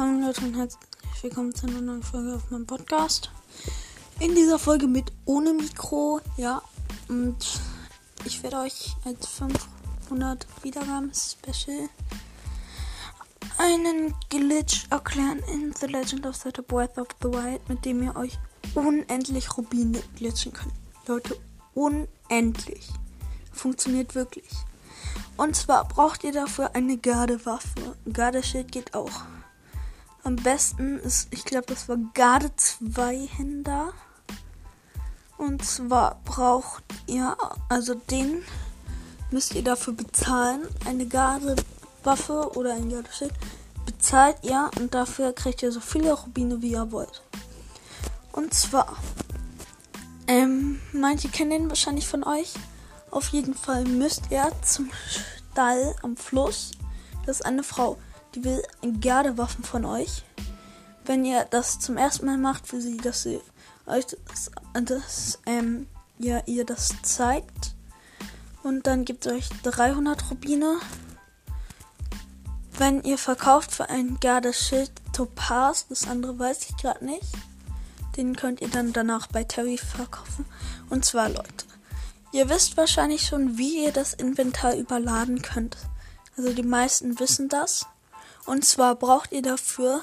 Moin Leute und herzlich willkommen zu einer neuen Folge auf meinem Podcast. In dieser Folge mit ohne Mikro, ja. Und ich werde euch als 500 Wiedergaben Special einen Glitch erklären in The Legend of Zelda Breath of the Wild, mit dem ihr euch unendlich Rubine glitschen könnt. Leute, unendlich. Funktioniert wirklich. Und zwar braucht ihr dafür eine Gardewaffe. Gardeschild geht auch. Am besten ist, ich glaube, das war Garde 2 Händer. Und zwar braucht ihr, also den müsst ihr dafür bezahlen. Eine Gardewaffe oder ein Gardeschild bezahlt ihr und dafür kriegt ihr so viele Rubine, wie ihr wollt. Und zwar, ähm, manche kennen den wahrscheinlich von euch. Auf jeden Fall müsst ihr zum Stall am Fluss. Das ist eine Frau, die will Gardewaffen von euch. Wenn ihr das zum ersten Mal macht, will sie, dass sie euch das, das ähm, ja, ihr das zeigt. Und dann gibt es euch 300 Rubine. Wenn ihr verkauft für ein Gardeschild Topaz, das andere weiß ich gerade nicht, den könnt ihr dann danach bei Terry verkaufen. Und zwar, Leute, Ihr wisst wahrscheinlich schon, wie ihr das Inventar überladen könnt. Also die meisten wissen das. Und zwar braucht ihr dafür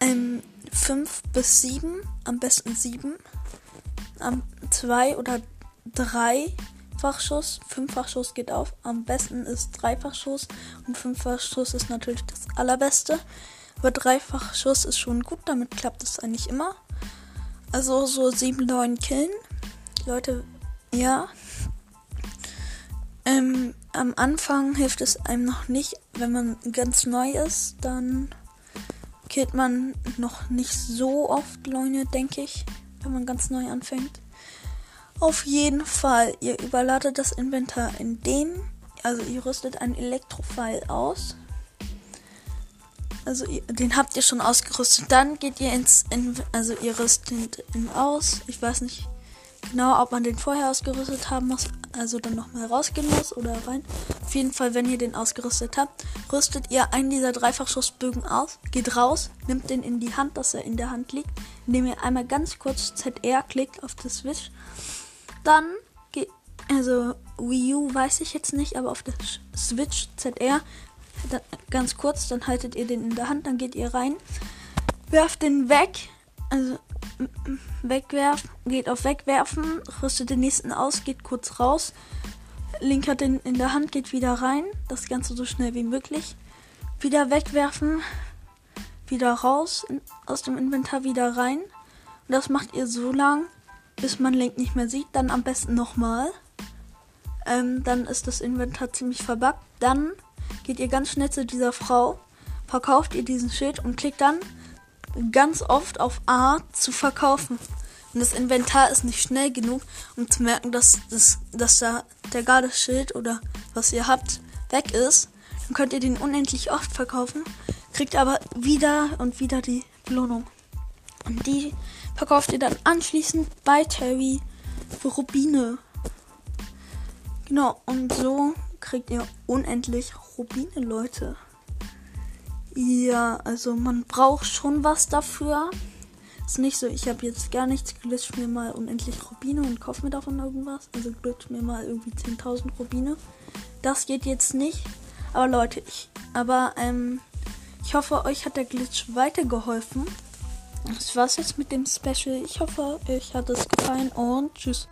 ähm, 5 bis 7, am besten 7, am 2 oder 3 Fachschuss. Fünffachschuss geht auf. Am besten ist Dreifachschuss und Fünffachschuss ist natürlich das allerbeste. Aber Dreifachschuss ist schon gut, damit klappt es eigentlich immer. Also so 7, 9 Killen. Leute, ja. Am Anfang hilft es einem noch nicht, wenn man ganz neu ist, dann killt man noch nicht so oft Leute, denke ich, wenn man ganz neu anfängt. Auf jeden Fall, ihr überladet das Inventar in dem, also ihr rüstet einen Elektrofile aus. Also den habt ihr schon ausgerüstet. Dann geht ihr ins, in, also ihr rüstet ihn aus. Ich weiß nicht, genau, ob man den vorher ausgerüstet haben muss, also dann nochmal rausgehen muss oder rein. Auf jeden Fall, wenn ihr den ausgerüstet habt, rüstet ihr einen dieser Dreifachschussbögen aus, geht raus, nimmt den in die Hand, dass er in der Hand liegt, indem ihr einmal ganz kurz ZR klickt auf das Switch. Dann geht, also Wii U weiß ich jetzt nicht, aber auf der Switch ZR, dann, ganz kurz, dann haltet ihr den in der Hand, dann geht ihr rein, werft den weg, also wegwerfen, geht auf wegwerfen, rüstet den nächsten aus, geht kurz raus. Link hat den in der Hand, geht wieder rein. Das Ganze so schnell wie möglich. Wieder wegwerfen, wieder raus in, aus dem Inventar wieder rein. Und das macht ihr so lang, bis man Link nicht mehr sieht. Dann am besten nochmal. Ähm, dann ist das Inventar ziemlich verbuggt. Dann geht ihr ganz schnell zu dieser Frau, verkauft ihr diesen Schild und klickt dann ganz oft auf A zu verkaufen. Und das Inventar ist nicht schnell genug, um zu merken, dass, das, dass da der Gardeschild oder was ihr habt weg ist. Dann könnt ihr den unendlich oft verkaufen, kriegt aber wieder und wieder die Belohnung. Und die verkauft ihr dann anschließend bei Terry für Rubine. Genau, und so kriegt ihr unendlich Rubine, Leute. Ja, also man braucht schon was dafür. Ist nicht so, ich habe jetzt gar nichts, glitsch mir mal unendlich Rubine und kauf mir davon irgendwas. Also glitsch mir mal irgendwie 10.000 Rubine. Das geht jetzt nicht. Aber Leute, ich, aber ähm, ich hoffe, euch hat der Glitch weitergeholfen. Das war's jetzt mit dem Special. Ich hoffe, euch hat es gefallen und tschüss.